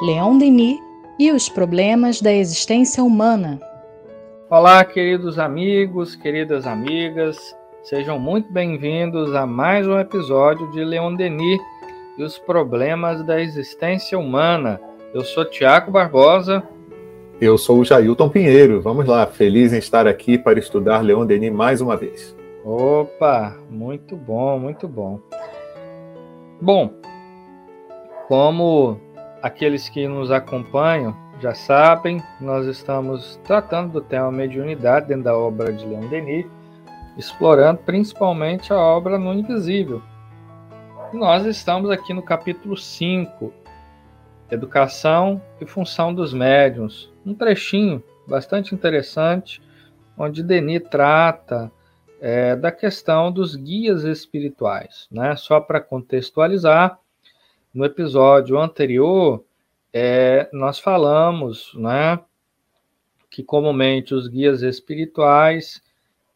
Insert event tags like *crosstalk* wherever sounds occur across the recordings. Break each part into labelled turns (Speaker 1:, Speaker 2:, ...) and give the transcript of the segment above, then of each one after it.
Speaker 1: Leon Denis e os problemas da existência humana.
Speaker 2: Olá, queridos amigos, queridas amigas, sejam muito bem-vindos a mais um episódio de Leon Denis e os problemas da existência humana. Eu sou Tiago Barbosa.
Speaker 3: Eu sou o Jailton Pinheiro. Vamos lá, feliz em estar aqui para estudar Leon Denis mais uma vez.
Speaker 2: Opa, muito bom, muito bom. Bom, como aqueles que nos acompanham já sabem, nós estamos tratando do tema mediunidade dentro da obra de Leon Denis, explorando principalmente a obra no invisível. nós estamos aqui no capítulo 5, Educação e Função dos Médiuns, um trechinho bastante interessante, onde Denis trata é, da questão dos guias espirituais. Né? Só para contextualizar, no episódio anterior, é, nós falamos né, que comumente os guias espirituais,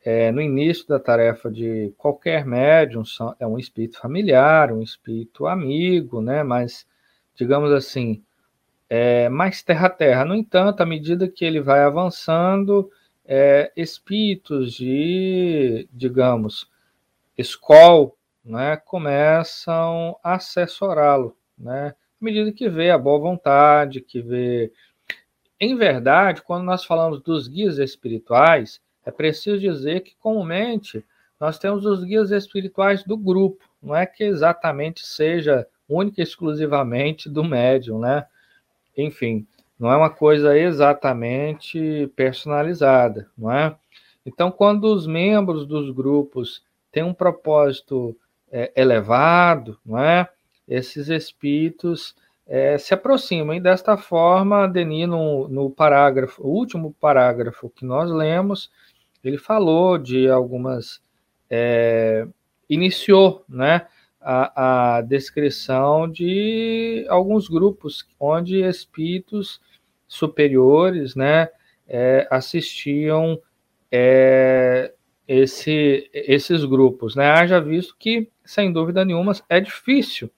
Speaker 2: é, no início da tarefa de qualquer médium, são, é um espírito familiar, um espírito amigo, né, mas, digamos assim, é, mais terra-terra. No entanto, à medida que ele vai avançando, é, espíritos de, digamos, escola, né, começam a assessorá-lo, né, à medida que vê a boa vontade, que vê. Em verdade, quando nós falamos dos guias espirituais, é preciso dizer que comumente nós temos os guias espirituais do grupo, não é que exatamente seja única e exclusivamente do médium, né? Enfim, não é uma coisa exatamente personalizada, não é? Então, quando os membros dos grupos têm um propósito é, elevado, não é? Esses espíritos é, se aproximam. E desta forma, Denis, no, no parágrafo, último parágrafo que nós lemos, ele falou de algumas. É, iniciou né, a, a, descrição de alguns grupos onde espíritos superiores né, é, assistiam é, esse, esses grupos. Né? Haja visto que, sem dúvida nenhuma, é difícil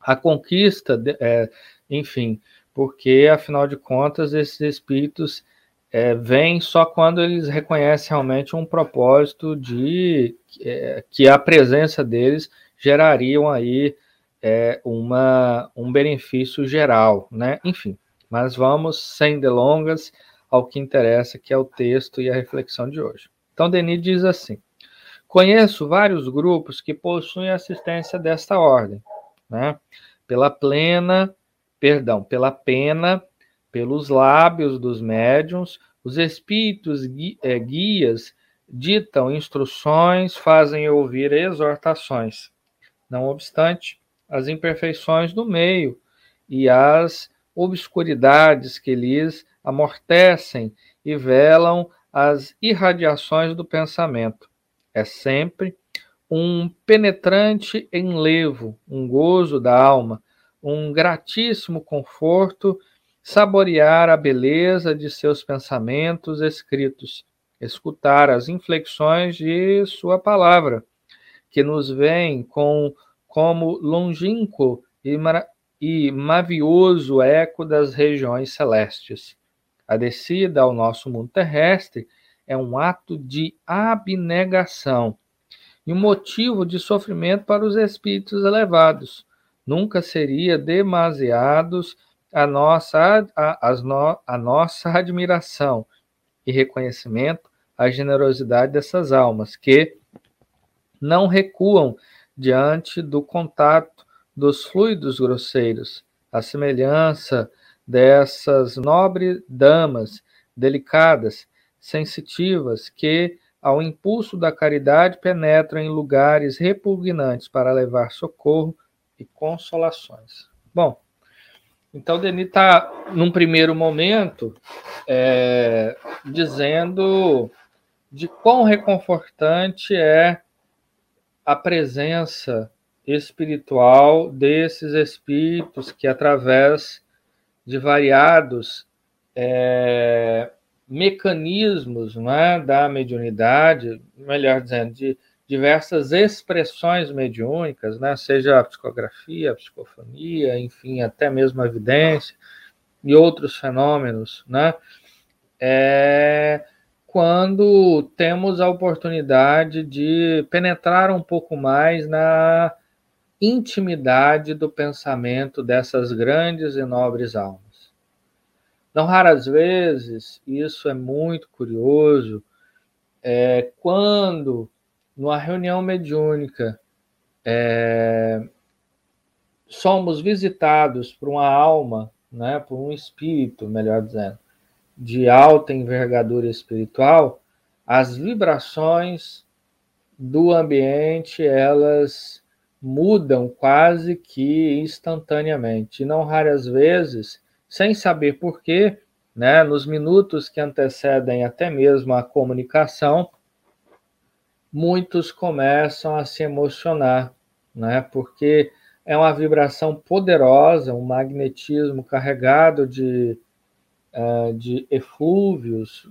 Speaker 2: a conquista, de, é, enfim, porque, afinal de contas, esses espíritos é, vêm só quando eles reconhecem realmente um propósito de é, que a presença deles gerariam aí é, uma, um benefício geral, né? Enfim, mas vamos, sem delongas, ao que interessa, que é o texto e a reflexão de hoje. Então, Denis diz assim: Conheço vários grupos que possuem assistência desta ordem, né? Pela plena, perdão, pela pena, pelos lábios dos médiums, os espíritos eh, guias ditam instruções, fazem ouvir exortações. Não obstante, as imperfeições do meio e as obscuridades que lhes amortecem e velam as irradiações do pensamento. É sempre um penetrante enlevo, um gozo da alma, um gratíssimo conforto saborear a beleza de seus pensamentos escritos, escutar as inflexões de sua palavra, que nos vem com como longínquo e, e mavioso eco das regiões celestes. A descida ao nosso mundo terrestre é um ato de abnegação e um motivo de sofrimento para os espíritos elevados. Nunca seria demasiados a nossa, a, no, a nossa *laughs* admiração e reconhecimento à generosidade dessas almas que não recuam diante do contato dos fluidos grosseiros, a semelhança dessas nobres damas delicadas, sensitivas, que, ao impulso da caridade, penetram em lugares repugnantes para levar socorro e consolações. Bom, então Denis está, num primeiro momento, é, dizendo de quão reconfortante é a presença espiritual desses espíritos que, através de variados é, mecanismos é, da mediunidade, melhor dizendo, de, diversas expressões mediúnicas, né? seja a psicografia, a psicofonia, enfim, até mesmo a evidência e outros fenômenos, né? É quando temos a oportunidade de penetrar um pouco mais na intimidade do pensamento dessas grandes e nobres almas. Não raras vezes, isso é muito curioso, é, quando numa reunião mediúnica, é, somos visitados por uma alma, né, por um espírito, melhor dizendo, de alta envergadura espiritual, as vibrações do ambiente elas mudam quase que instantaneamente, e não raras vezes, sem saber porquê, né, nos minutos que antecedem até mesmo a comunicação, muitos começam a se emocionar, né? Porque é uma vibração poderosa, um magnetismo carregado de, uh, de eflúvios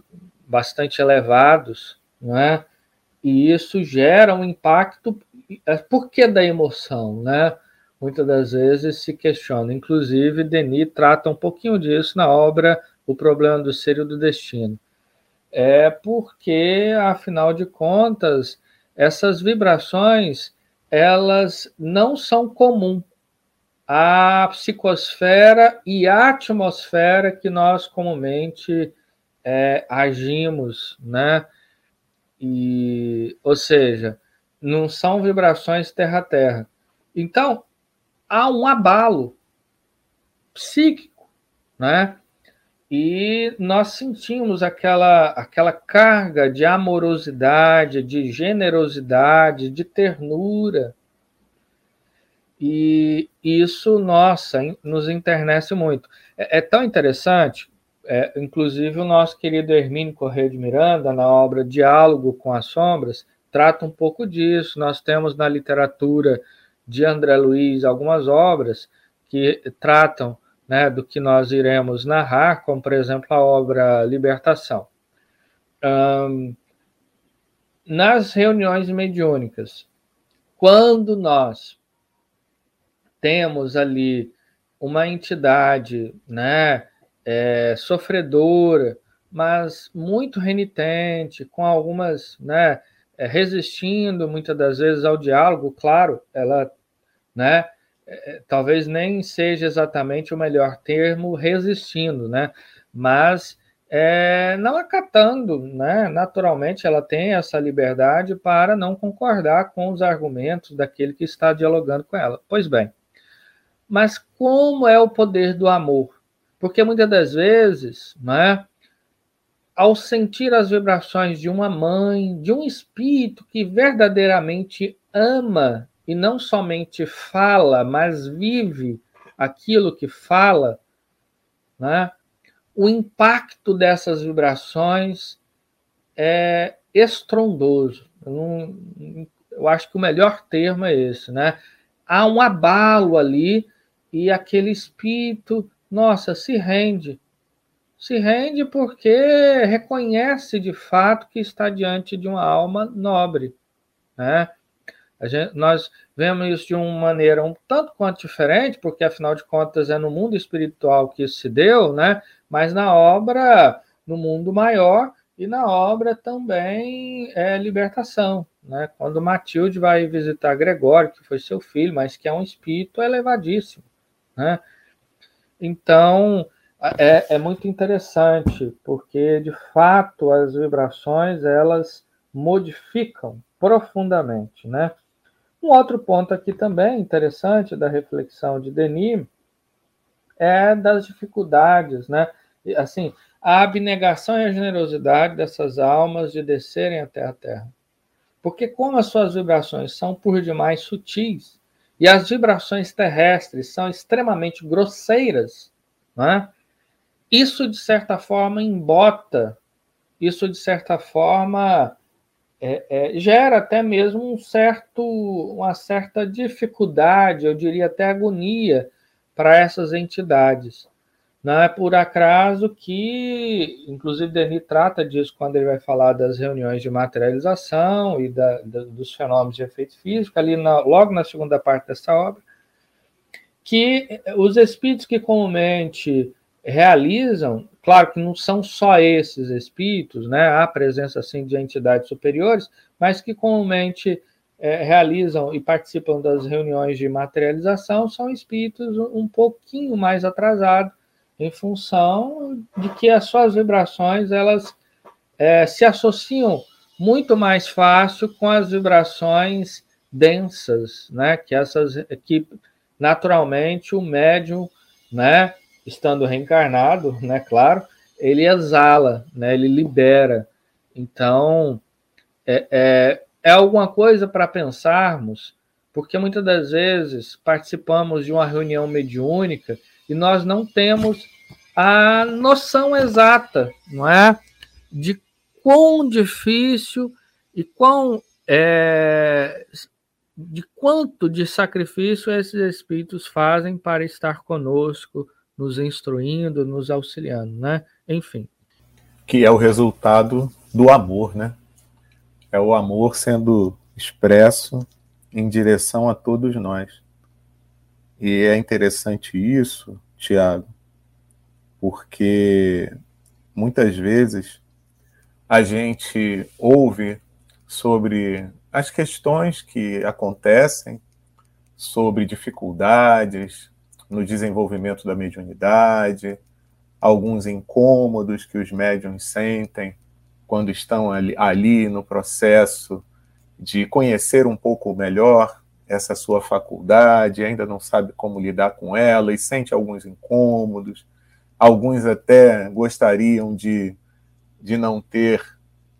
Speaker 2: bastante elevados, né? E isso gera um impacto. É, por que da emoção, né? Muitas das vezes se questiona. Inclusive, Denis trata um pouquinho disso na obra O Problema do Ser e do Destino é porque, afinal de contas, essas vibrações elas não são comuns à psicosfera e à atmosfera que nós comumente é, agimos, né? E, ou seja, não são vibrações terra-terra. Então, há um abalo psíquico, né? e nós sentimos aquela, aquela carga de amorosidade, de generosidade, de ternura. E isso, nossa, nos internece muito. É, é tão interessante, é, inclusive o nosso querido Hermínio Correia de Miranda, na obra Diálogo com as Sombras, trata um pouco disso. Nós temos na literatura de André Luiz algumas obras que tratam né, do que nós iremos narrar, como por exemplo a obra Libertação. Um, nas reuniões mediúnicas, quando nós temos ali uma entidade, né, é, sofredora, mas muito renitente, com algumas, né, é, resistindo muitas das vezes ao diálogo, claro, ela, né, é, talvez nem seja exatamente o melhor termo resistindo, né? Mas é, não acatando, né? Naturalmente, ela tem essa liberdade para não concordar com os argumentos daquele que está dialogando com ela. Pois bem, mas como é o poder do amor? Porque muitas das vezes, né? Ao sentir as vibrações de uma mãe, de um espírito que verdadeiramente ama e não somente fala, mas vive aquilo que fala, né? o impacto dessas vibrações é estrondoso. Eu, não, eu acho que o melhor termo é esse, né? Há um abalo ali e aquele espírito, nossa, se rende. Se rende porque reconhece de fato que está diante de uma alma nobre, né? Gente, nós vemos isso de uma maneira um tanto quanto diferente, porque afinal de contas é no mundo espiritual que isso se deu, né? Mas na obra, no mundo maior, e na obra também é libertação, né? Quando Matilde vai visitar Gregório, que foi seu filho, mas que é um espírito elevadíssimo, né? Então é, é muito interessante, porque de fato as vibrações elas modificam profundamente, né? Um outro ponto aqui também interessante da reflexão de Denis é das dificuldades, né? Assim, a abnegação e a generosidade dessas almas de descerem até a Terra. Porque como as suas vibrações são por demais sutis e as vibrações terrestres são extremamente grosseiras, né? Isso de certa forma embota, isso de certa forma é, é, gera até mesmo um certo, uma certa dificuldade, eu diria até agonia, para essas entidades. Não é por acaso que, inclusive, Denis trata disso quando ele vai falar das reuniões de materialização e da, da, dos fenômenos de efeito físico, ali na, logo na segunda parte dessa obra, que os espíritos que comumente realizam, claro que não são só esses espíritos, né? há presença assim de entidades superiores, mas que comumente é, realizam e participam das reuniões de materialização são espíritos um pouquinho mais atrasados em função de que as suas vibrações elas é, se associam muito mais fácil com as vibrações densas, né? Que essas que naturalmente o médium, né? Estando reencarnado, né? Claro, ele exala, né? Ele libera. Então é, é, é alguma coisa para pensarmos, porque muitas das vezes participamos de uma reunião mediúnica e nós não temos a noção exata, não é, de quão difícil e quão é, de quanto de sacrifício esses espíritos fazem para estar conosco, nos instruindo, nos auxiliando, né? Enfim.
Speaker 3: Que é o resultado do amor, né? É o amor sendo expresso em direção a todos nós. E é interessante isso, Tiago, porque muitas vezes a gente ouve sobre as questões que acontecem, sobre dificuldades no desenvolvimento da mediunidade, alguns incômodos que os médiums sentem quando estão ali, ali no processo de conhecer um pouco melhor essa sua faculdade, ainda não sabe como lidar com ela e sente alguns incômodos. Alguns até gostariam de, de não ter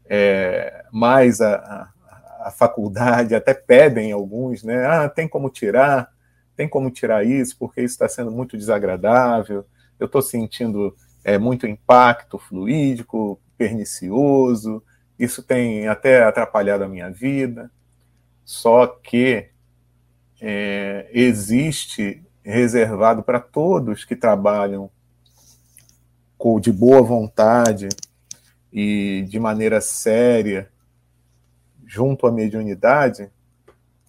Speaker 3: é, mais a, a, a, faculdade, até pedem alguns, né? Ah, tem como tirar, tem como tirar isso, porque isso está sendo muito desagradável. Eu estou sentindo é, muito impacto fluídico, pernicioso, isso tem até atrapalhado a minha vida. Só que é, existe reservado para todos que trabalham com, de boa vontade e de maneira séria junto à mediunidade,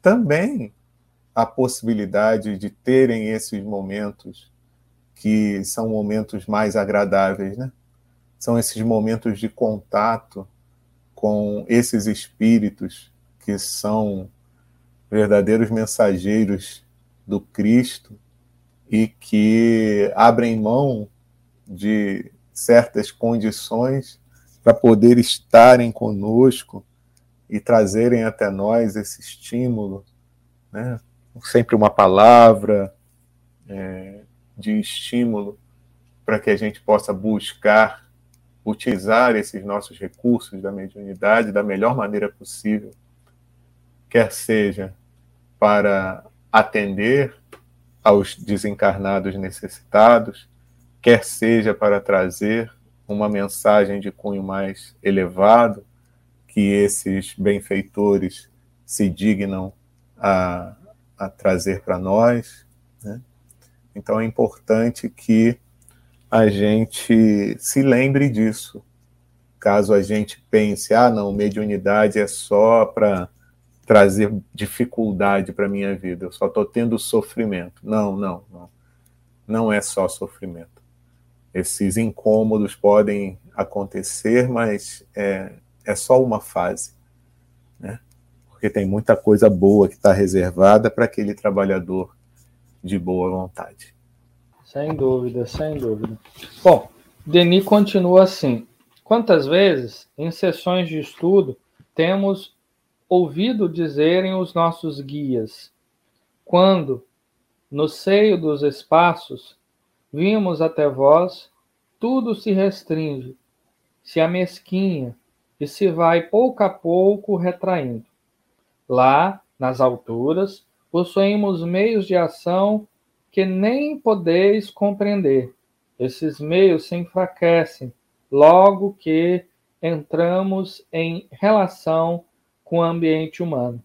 Speaker 3: também a possibilidade de terem esses momentos que são momentos mais agradáveis, né? são esses momentos de contato com esses espíritos que são verdadeiros mensageiros do Cristo e que abrem mão de certas condições para poder estarem conosco e trazerem até nós esse estímulo, né? Sempre uma palavra é, de estímulo para que a gente possa buscar utilizar esses nossos recursos da mediunidade da melhor maneira possível, quer seja para atender aos desencarnados necessitados, quer seja para trazer uma mensagem de cunho mais elevado que esses benfeitores se dignam a, a trazer para nós. Né? Então é importante que a gente se lembre disso. Caso a gente pense, ah, não, mediunidade é só para trazer dificuldade para a minha vida, eu só estou tendo sofrimento. Não, não, não. Não é só sofrimento. Esses incômodos podem acontecer, mas é, é só uma fase. Porque tem muita coisa boa que está reservada para aquele trabalhador de boa vontade.
Speaker 2: Sem dúvida, sem dúvida. Bom, Denis continua assim. Quantas vezes, em sessões de estudo, temos ouvido dizerem os nossos guias, quando, no seio dos espaços, vimos até vós, tudo se restringe, se amesquinha e se vai pouco a pouco retraindo. Lá, nas alturas, possuímos meios de ação que nem podeis compreender. Esses meios se enfraquecem logo que entramos em relação com o ambiente humano.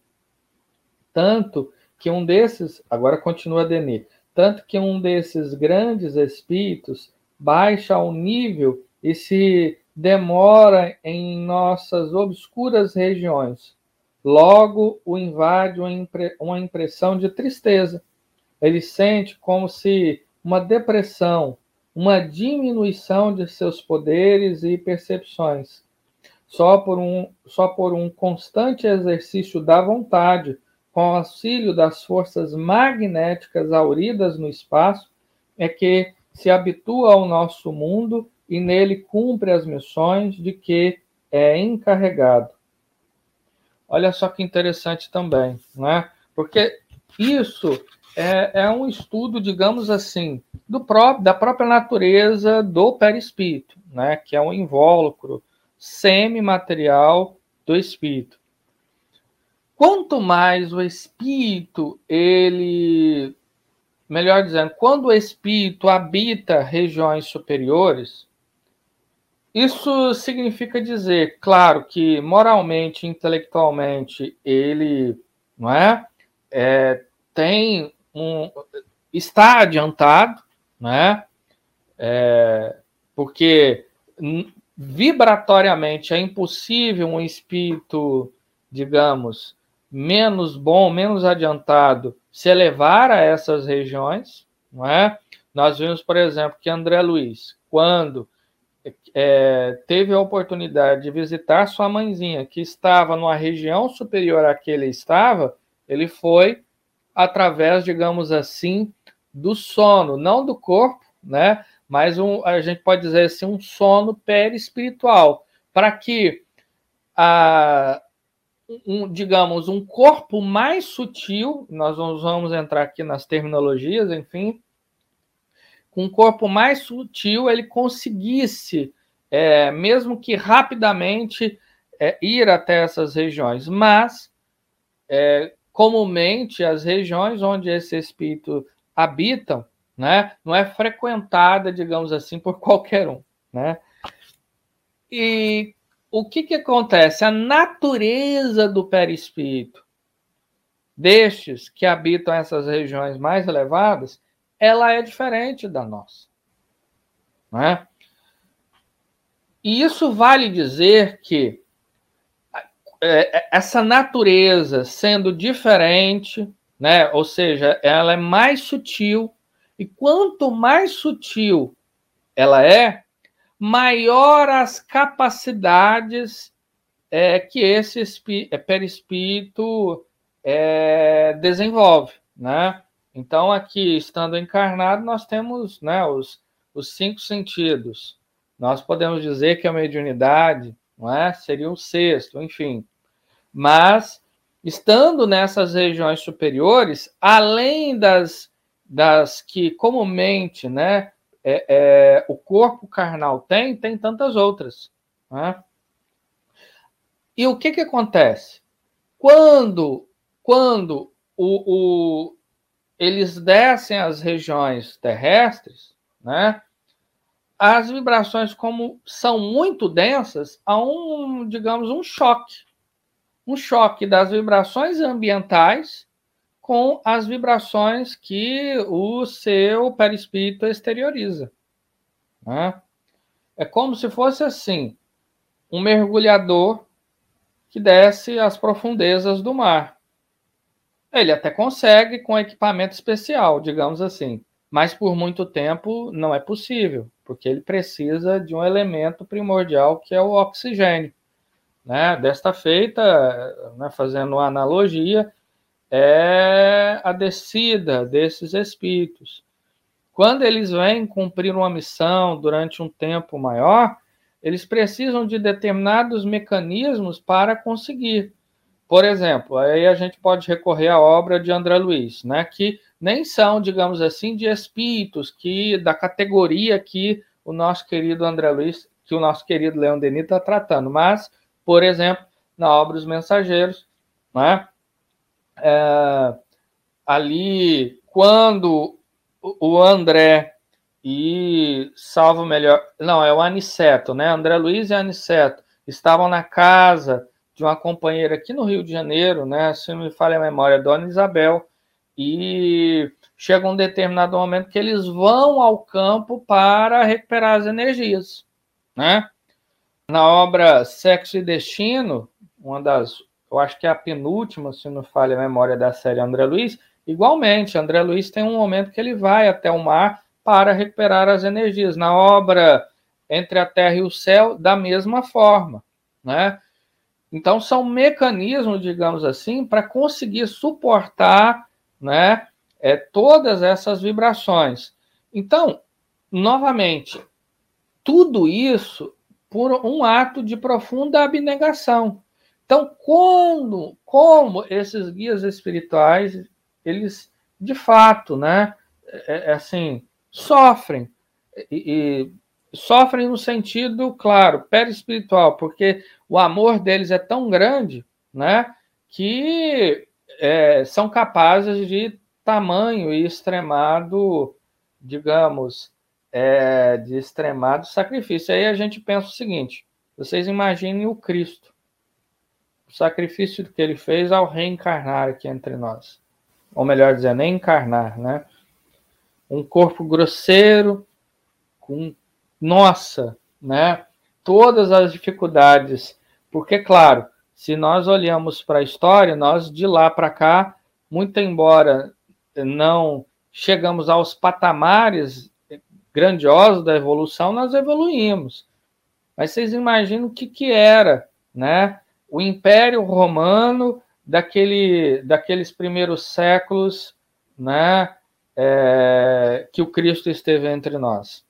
Speaker 2: Tanto que um desses, agora continua Denis, tanto que um desses grandes espíritos baixa ao nível e se demora em nossas obscuras regiões. Logo o invade uma impressão de tristeza. Ele sente como se uma depressão, uma diminuição de seus poderes e percepções. Só por um, só por um constante exercício da vontade, com auxílio das forças magnéticas auridas no espaço, é que se habitua ao nosso mundo e nele cumpre as missões de que é encarregado. Olha só que interessante também, né? Porque isso é, é um estudo, digamos assim, do da própria natureza do perispírito, né? Que é um invólucro semimaterial do espírito. Quanto mais o espírito ele melhor dizendo, quando o espírito habita regiões superiores, isso significa dizer, claro, que moralmente, intelectualmente, ele não é, é tem um está adiantado, né? É, porque vibratoriamente é impossível um espírito, digamos, menos bom, menos adiantado, se elevar a essas regiões, não é? Nós vimos, por exemplo, que André Luiz, quando é, teve a oportunidade de visitar sua mãezinha, que estava numa região superior à que ele estava, ele foi através, digamos assim, do sono, não do corpo, né? Mas um, a gente pode dizer assim, um sono perispiritual, para que a, um, digamos, um corpo mais sutil, nós vamos entrar aqui nas terminologias, enfim, com um corpo mais sutil, ele conseguisse, é, mesmo que rapidamente, é, ir até essas regiões. Mas, é, comumente, as regiões onde esse espírito habitam, né, não é frequentada, digamos assim, por *laughs* qualquer um, né? E o que, que acontece? A natureza do perispírito destes que habitam essas regiões mais elevadas, ela é diferente da nossa. Não é? E isso vale dizer que é, é, essa natureza sendo diferente, né, ou seja, ela é mais sutil, e quanto mais sutil ela é, maior as capacidades é, que esse é, perispírito é, desenvolve, né? Então, aqui, estando encarnado, nós temos né, os, os cinco sentidos. Nós podemos dizer que a mediunidade não é? seria um sexto, enfim. Mas, estando nessas regiões superiores, além das, das que comumente né, é, é, o corpo carnal tem, tem tantas outras. Né? E o que, que acontece? Quando, quando o, o, eles descem as regiões terrestres, né, as vibrações, como são muito densas, há um, digamos, um choque. Um choque das vibrações ambientais com as vibrações que o seu perispírito exterioriza. Né? É como se fosse assim: um mergulhador que desce às profundezas do mar. Ele até consegue com equipamento especial, digamos assim, mas por muito tempo não é possível, porque ele precisa de um elemento primordial que é o oxigênio. Né? Desta feita, né, fazendo uma analogia, é a descida desses espíritos. Quando eles vêm cumprir uma missão durante um tempo maior, eles precisam de determinados mecanismos para conseguir. Por exemplo, aí a gente pode recorrer à obra de André Luiz, né, que nem são, digamos assim, de espíritos que da categoria que o nosso querido André Luiz, que o nosso querido Leão Denis está tratando, mas, por exemplo, na obra Os Mensageiros, né, é, ali quando o André e salvo melhor, não, é o Aniceto, né? André Luiz e Aniceto estavam na casa de uma companheira aqui no Rio de Janeiro, né? Se não me falha a memória, Dona Isabel, e chega um determinado momento que eles vão ao campo para recuperar as energias, né? Na obra Sexo e Destino, uma das, eu acho que é a penúltima, se não falha a memória da série André Luiz, igualmente, André Luiz tem um momento que ele vai até o mar para recuperar as energias. Na obra Entre a Terra e o Céu, da mesma forma, né? Então, são mecanismos, digamos assim, para conseguir suportar né, é, todas essas vibrações. Então, novamente, tudo isso por um ato de profunda abnegação. Então, quando, como esses guias espirituais, eles de fato, né, é, é assim, sofrem e, e sofrem no sentido, claro, perispiritual, porque o amor deles é tão grande, né, que é, são capazes de tamanho e extremado, digamos, é, de extremado sacrifício. Aí a gente pensa o seguinte: vocês imaginem o Cristo, o sacrifício que ele fez ao reencarnar aqui entre nós. Ou melhor dizendo, encarnar, né? Um corpo grosseiro, com, nossa, né? Todas as dificuldades. Porque, claro, se nós olhamos para a história, nós de lá para cá, muito embora não chegamos aos patamares grandiosos da evolução, nós evoluímos. Mas vocês imaginam o que, que era, né? O Império Romano daquele, daqueles primeiros séculos, né? É, que o Cristo esteve entre nós.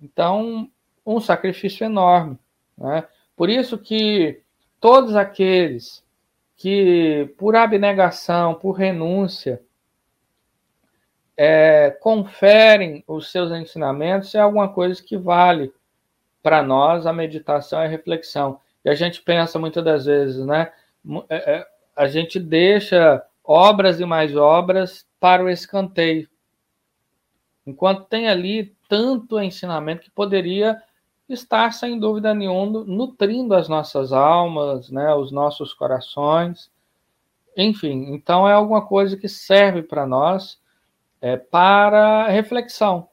Speaker 2: Então, um sacrifício enorme, né? Por isso que todos aqueles que, por abnegação, por renúncia, é, conferem os seus ensinamentos, é alguma coisa que vale para nós a meditação e a reflexão. E a gente pensa muitas das vezes, né? É, é, a gente deixa obras e mais obras para o escanteio. Enquanto tem ali tanto ensinamento que poderia estar, sem dúvida nenhuma, nutrindo as nossas almas, né, os nossos corações. Enfim, então é alguma coisa que serve para nós é, para reflexão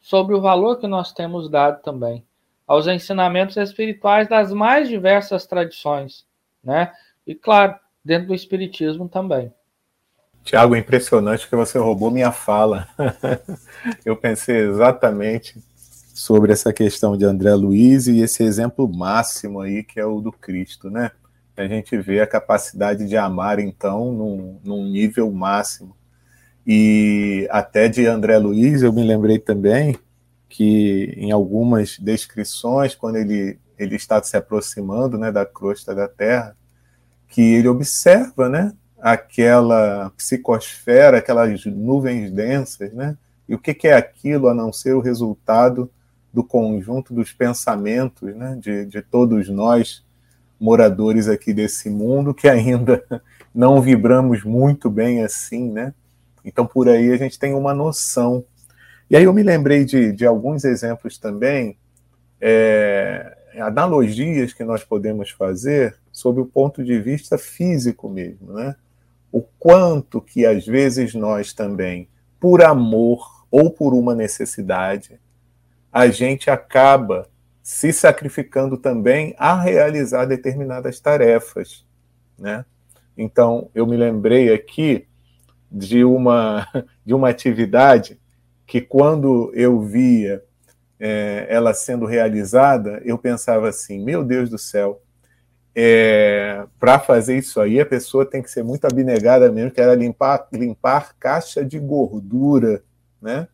Speaker 2: sobre o valor que nós temos dado também aos ensinamentos espirituais das mais diversas tradições, né? E claro, dentro do espiritismo também.
Speaker 3: Tiago, impressionante que você roubou minha fala. *laughs* Eu pensei exatamente sobre essa questão de André Luiz e esse exemplo máximo aí que é o do Cristo, né? A gente vê a capacidade de amar, então, num, num nível máximo. E até de André Luiz, eu me lembrei também que em algumas descrições, quando ele, ele está se aproximando né, da crosta da Terra, que ele observa né, aquela psicosfera, aquelas nuvens densas, né? E o que, que é aquilo a não ser o resultado do conjunto dos pensamentos né, de, de todos nós, moradores aqui desse mundo, que ainda *laughs* não vibramos muito bem assim, né? Então, por aí a gente tem uma noção. E aí eu me lembrei de, de alguns exemplos também, é, analogias que nós podemos fazer sob o ponto de vista físico mesmo, né? O quanto que às vezes nós também, por amor ou por uma necessidade, a gente acaba se sacrificando também a realizar determinadas tarefas, né? Então, eu me lembrei aqui de uma *laughs* de uma atividade que quando eu via é, ela sendo realizada, eu pensava assim, meu Deus do céu, é, para fazer isso aí a pessoa tem que ser muito abnegada mesmo, que era limpar limpar caixa de gordura, né?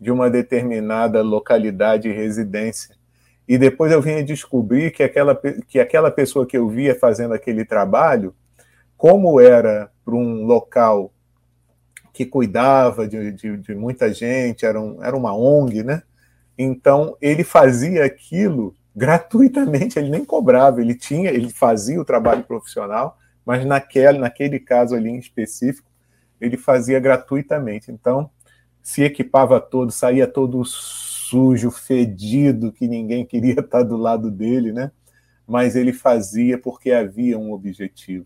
Speaker 3: De uma determinada localidade e residência. E depois eu vinha descobrir que aquela, que aquela pessoa que eu via fazendo aquele trabalho, como era para um local que cuidava de, de, de, muita gente, era, um, era uma ONG, né? Então ele fazia aquilo gratuitamente, ele nem cobrava, ele tinha, ele fazia o trabalho profissional, mas naquele, naquele caso ali em específico, ele fazia gratuitamente. Então, se equipava todo, saía todo sujo, fedido, que ninguém *laughs* queria estar do lado dele, né? Mas ele fazia porque havia um objetivo.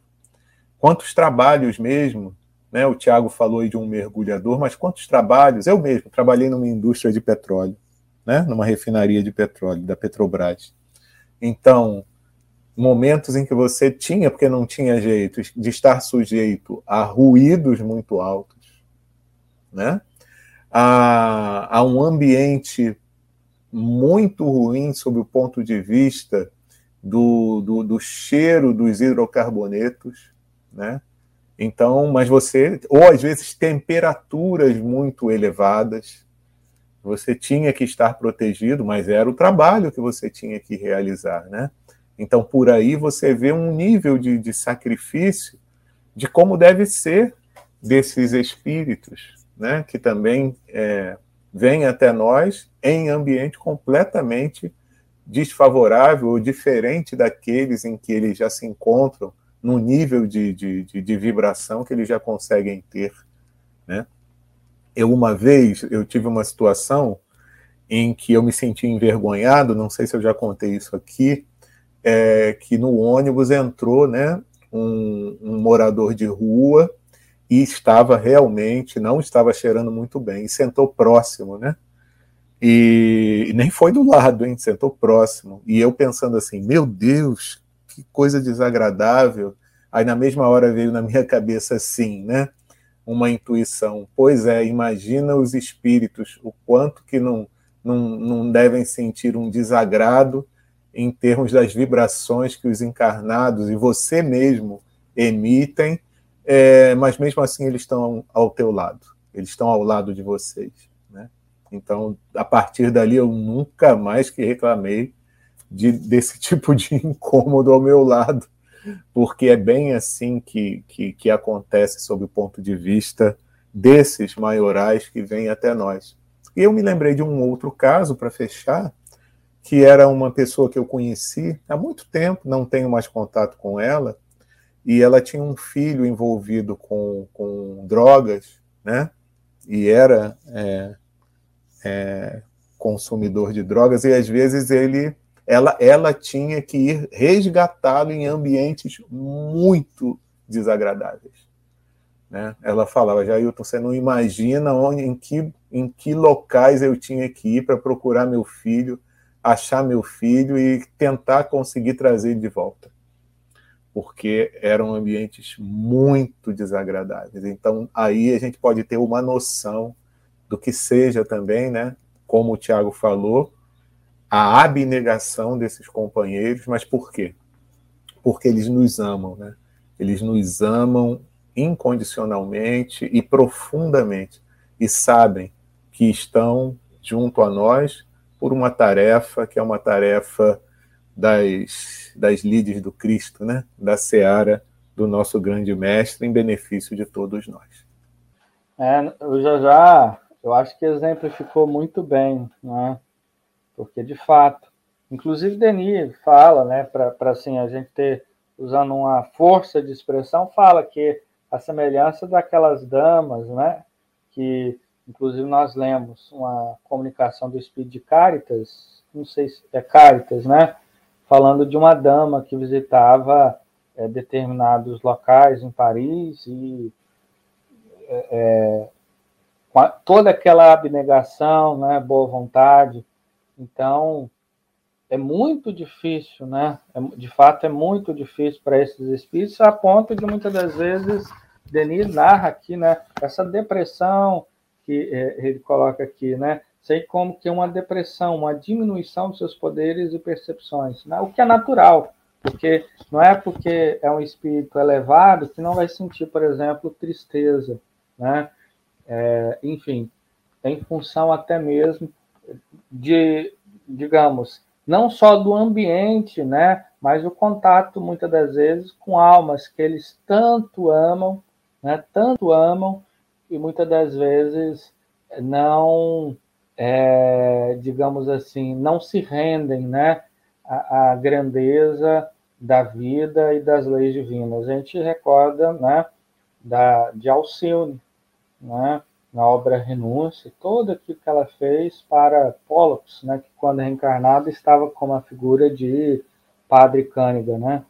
Speaker 3: Quantos trabalhos mesmo Né? O Tiago falou aí de um mergulhador, mas quantos trabalhos? Eu mesmo trabalhei numa indústria de petróleo, né? numa refinaria de petróleo, da Petrobras. Então, momentos em que você tinha, porque não tinha jeito, de estar sujeito a ruídos muito altos, né? A, a um ambiente muito ruim sob o ponto de vista do, do, do cheiro dos hidrocarbonetos, né? Então, mas você, ou às vezes temperaturas muito elevadas, você tinha que estar protegido, mas era o trabalho que você tinha que realizar, né? Então, por aí você vê um nível de, de sacrifício de como deve ser desses espíritos, né? Que também é, vêm até nós em ambiente completamente desfavorável ou diferente daqueles em que eles já se encontram no nível de, de, de, de vibração que eles já conseguem ter, né? Eu uma vez eu tive uma situação em que eu me senti envergonhado, não sei se eu já contei isso aqui, é, que no ônibus entrou, né, um, um morador de rua e estava realmente, não estava cheirando muito bem, e sentou próximo, né? E, e, nem foi do lado, hein? Sentou próximo. E eu pensando assim, meu Deus, que coisa desagradável. Aí na mesma hora veio na minha cabeça assim, né? Uma intuição. Pois é, imagina os espíritos, o quanto que não, não, não devem sentir um desagrado em termos das vibrações que os encarnados e você mesmo emitem, é, mas mesmo assim eles estão ao teu lado, eles estão ao lado de vocês. Né? Então, a partir dali, eu nunca mais que reclamei de, desse *laughs* tipo de incômodo ao meu lado, porque é bem assim que, que, que acontece sob o ponto de vista desses maiorais que vêm até nós. E eu me lembrei de um outro caso, para fechar, que era uma pessoa que eu conheci há muito tempo, não tenho mais contato com ela, e ela tinha um filho envolvido com, com drogas, né? E era é, é, consumidor de drogas, e às vezes ele ela, ela tinha que ir resgatá-lo em ambientes muito desagradáveis. Né? Ela falava, Jailton, você não imagina onde, em, que, em que locais eu tinha que ir para procurar meu filho, achar meu filho e tentar conseguir trazer ele de volta. Porque eram ambientes muito desagradáveis. Então, aí a gente pode ter uma noção do que seja também, né? Como o Tiago falou, a abnegação desses companheiros, mas por quê? Porque eles nos amam, né? Eles nos amam incondicionalmente e profundamente e sabem que estão junto a nós por uma tarefa que é uma tarefa das, das lides do Cristo, né? Da seara do nosso grande mestre em benefício de todos nós.
Speaker 2: É, eu já já, eu acho que exemplificou muito bem, né? porque de fato, inclusive Denis fala, né, para assim a gente ter usando uma força de expressão, fala que a semelhança daquelas damas, né, que inclusive nós lemos uma comunicação do Espírito de Caritas, não sei se é Caritas, né, falando de uma dama que visitava é, determinados locais em Paris e é, toda aquela abnegação, né, boa vontade, então, é muito difícil, né? É, de fato, é muito difícil para esses espíritos, a ponto de muitas das vezes, Denis narra aqui, né? Essa depressão que ele coloca aqui, né? Sei como que uma depressão, uma diminuição dos seus poderes e percepções, né? o que é natural, porque não é porque é um espírito elevado que não vai sentir, por exemplo, tristeza, né? É, enfim, em função até mesmo de, digamos, não só do ambiente, né, mas o contato muitas das vezes com almas que eles tanto amam, né, tanto amam e muitas das vezes não, é, digamos assim, não se rendem, né, à, à grandeza da vida e das leis divinas. A gente recorda, né, da de Alcione, né, na obra Renúncia, todo aquilo que ela fez para Pollux, né, que quando reencarnado estava como a figura de Padre Câniga, né?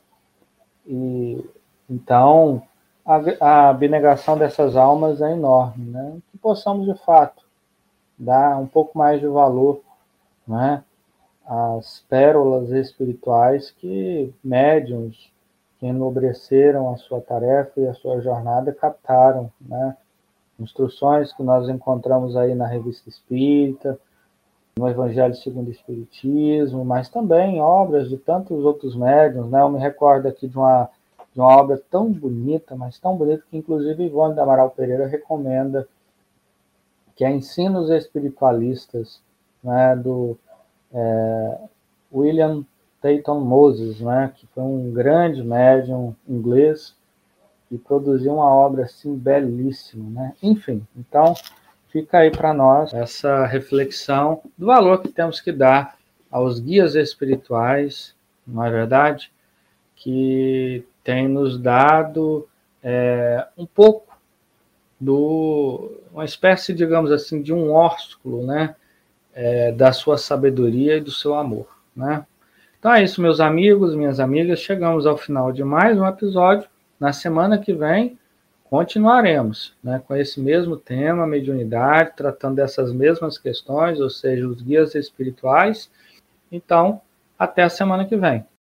Speaker 2: E então a, a abnegação dessas almas é enorme, né? Que possamos, de fato, dar um pouco mais de valor né, às pérolas espirituais que médiums que enobreceram a sua tarefa e a sua jornada captaram, né? Instruções que nós encontramos aí na Revista Espírita, no Evangelho segundo o Espiritismo, mas também obras de tantos outros médiums, né? Eu me recordo aqui de uma de uma obra tão bonita, mas tão bonita, que inclusive Ivone da Amaral Pereira recomenda, que é Ensinos Espiritualistas, né, do é, William Tayton Moses, né, que foi um grande médium inglês e produziu uma obra assim belíssima, né? Enfim, então fica aí para nós essa reflexão do valor que temos que dar aos guias espirituais, não é verdade? Que tem nos dado é, um pouco do uma espécie, digamos assim, de um ósculo, né, é, da sua sabedoria e do seu amor, né? Então é isso, meus amigos, minhas amigas, chegamos ao final de mais um episódio. Na semana que vem continuaremos, né, com esse mesmo tema, mediunidade, tratando dessas mesmas questões, ou seja, os guias espirituais. Então, até a semana que vem.